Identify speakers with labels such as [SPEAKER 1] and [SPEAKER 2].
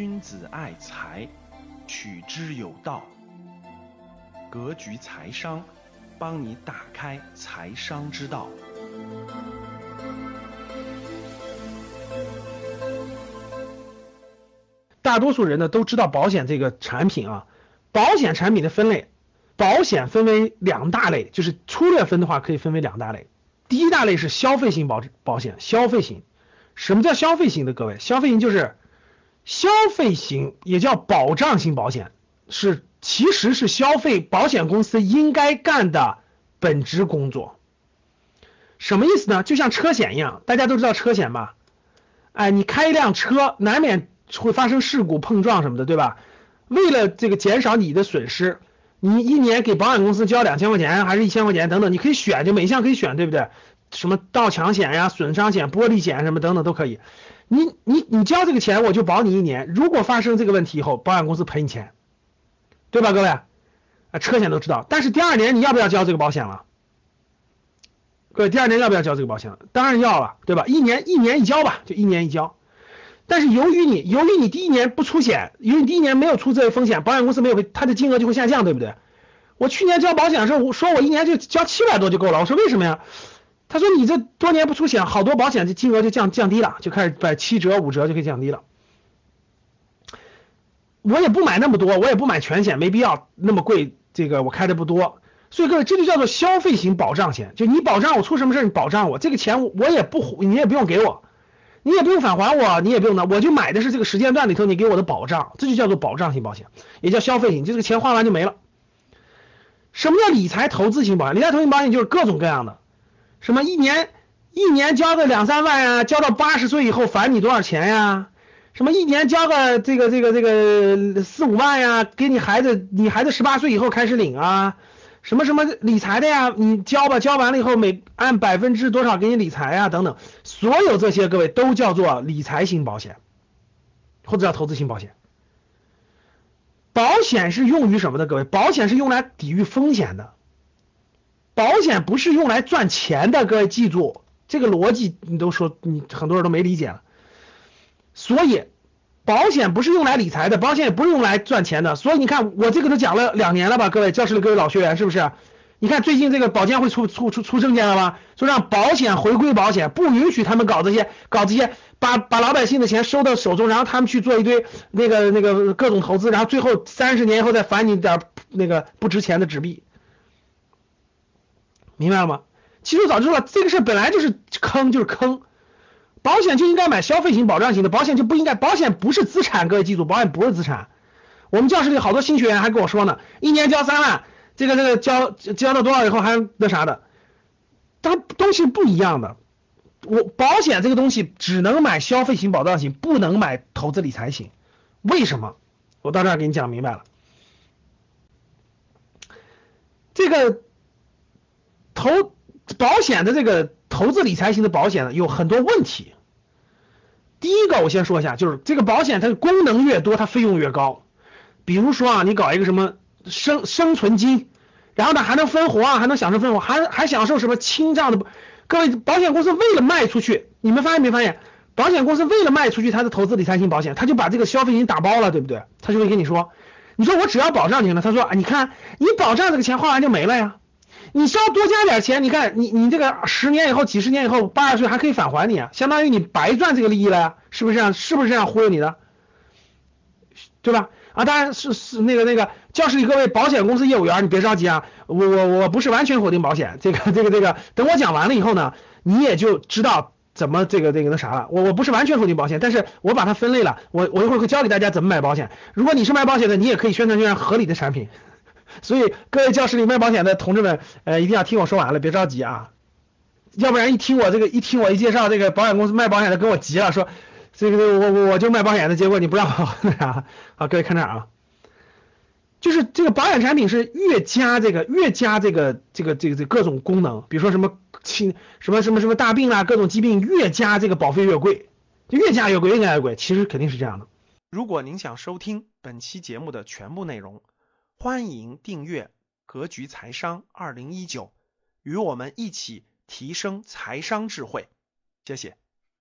[SPEAKER 1] 君子爱财，取之有道。格局财商，帮你打开财商之道。
[SPEAKER 2] 大多数人呢都知道保险这个产品啊，保险产品的分类，保险分为两大类，就是粗略分的话可以分为两大类。第一大类是消费型保保险，消费型。什么叫消费型的？各位，消费型就是消费型，也叫保障型保险，是其实是消费保险公司应该干的本职工作。什么意思呢？就像车险一样，大家都知道车险吧？哎，你开一辆车，难免会发生事故、碰撞什么的，对吧？为了这个减少你的损失，你一年给保险公司交两千块钱，还是一千块钱等等，你可以选，就每一项可以选，对不对？什么盗抢险呀、损伤险、玻璃险什么等等都可以。你你你交这个钱，我就保你一年。如果发生这个问题以后，保险公司赔你钱，对吧，各位？啊，车险都知道。但是第二年你要不要交这个保险了？各位，第二年要不要交这个保险？当然要了，对吧？一年一年一交吧，就一年一交。但是由于你由于你第一年不出险，由于你第一年没有出这个风险，保险公司没有赔，它的金额就会下降，对不对？我去年交保险的时候，我说我一年就交七百多就够了。我说为什么呀？他说你这多年不出险，好多保险的金额就降降低了，就开始把七折五折就可以降低了。我也不买那么多，我也不买全险，没必要那么贵。这个我开的不多，所以各位这就叫做消费型保障险，就你保障我出什么事你保障我，这个钱我也不你也不用给我，你也不用返还我，你也不用的，我就买的是这个时间段里头你给我的保障，这就叫做保障型保险，也叫消费型，就这个钱花完就没了。什么叫理财投资型保险？理财投资型保险就是各种各样的。什么一年一年交个两三万呀，交到八十岁以后返你多少钱呀？什么一年交个这个这个这个四五万呀，给你孩子，你孩子十八岁以后开始领啊？什么什么理财的呀？你交吧，交完了以后每按百分之多少给你理财啊？等等，所有这些各位都叫做理财型保险，或者叫投资型保险。保险是用于什么的？各位，保险是用来抵御风险的。保险不是用来赚钱的，各位记住这个逻辑，你都说你很多人都没理解了。所以，保险不是用来理财的，保险也不是用来赚钱的。所以你看，我这个都讲了两年了吧，各位教室里各位老学员是不是？你看最近这个保监会出出出出证件了吗？说让保险回归保险，不允许他们搞这些搞这些，把把老百姓的钱收到手中，然后他们去做一堆那个那个各种投资，然后最后三十年以后再返你点那个不值钱的纸币。明白了吗？其实我早就说了，这个事本来就是坑，就是坑。保险就应该买消费型、保障型的，保险就不应该。保险不是资产，各位记住，保险不是资产。我们教室里好多新学员还跟我说呢，一年交三万，这个这个交交到多少以后还那啥的，它东西不一样的。我保险这个东西只能买消费型、保障型，不能买投资理财型。为什么？我到这儿给你讲明白了。这个。投保险的这个投资理财型的保险呢，有很多问题。第一个，我先说一下，就是这个保险它的功能越多，它费用越高。比如说啊，你搞一个什么生生存金，然后呢还能分红啊，还能享受分红，还还享受什么清账的。各位，保险公司为了卖出去，你们发现没发现？保险公司为了卖出去它的投资理财型保险，他就把这个消费型打包了，对不对？他就会跟你说，你说我只要保障就行了。他说啊，你看你保障这个钱花完就没了呀。你稍多加点钱，你看你你这个十年以后、几十年以后、八十岁还可以返还你啊，相当于你白赚这个利益了呀，是不是这样？是不是这样忽悠你的？对吧？啊，当然是是那个那个教室里各位保险公司业务员，你别着急啊，我我我不是完全否定保险，这个这个这个，等我讲完了以后呢，你也就知道怎么这个这个那啥了。我我不是完全否定保险，但是我把它分类了，我我一会儿会教给大家怎么买保险。如果你是卖保险的，你也可以宣传宣传合理的产品。所以各位教室里卖保险的同志们，呃，一定要听我说完了，别着急啊，要不然一听我这个，一听我一介绍这个保险公司卖保险的，跟我急了，说这个我我我就卖保险的，结果你不让我那啥，好，各位看这儿啊，就是这个保险产品是越加这个越加这个这个这个这各种功能，比如说什么轻什么什么什么大病啊，各种疾病越加这个保费越贵，就越加越贵，越加越贵，其实肯定是这样的。
[SPEAKER 1] 如果您想收听本期节目的全部内容。欢迎订阅《格局财商二零一九》，与我们一起提升财商智慧。谢谢。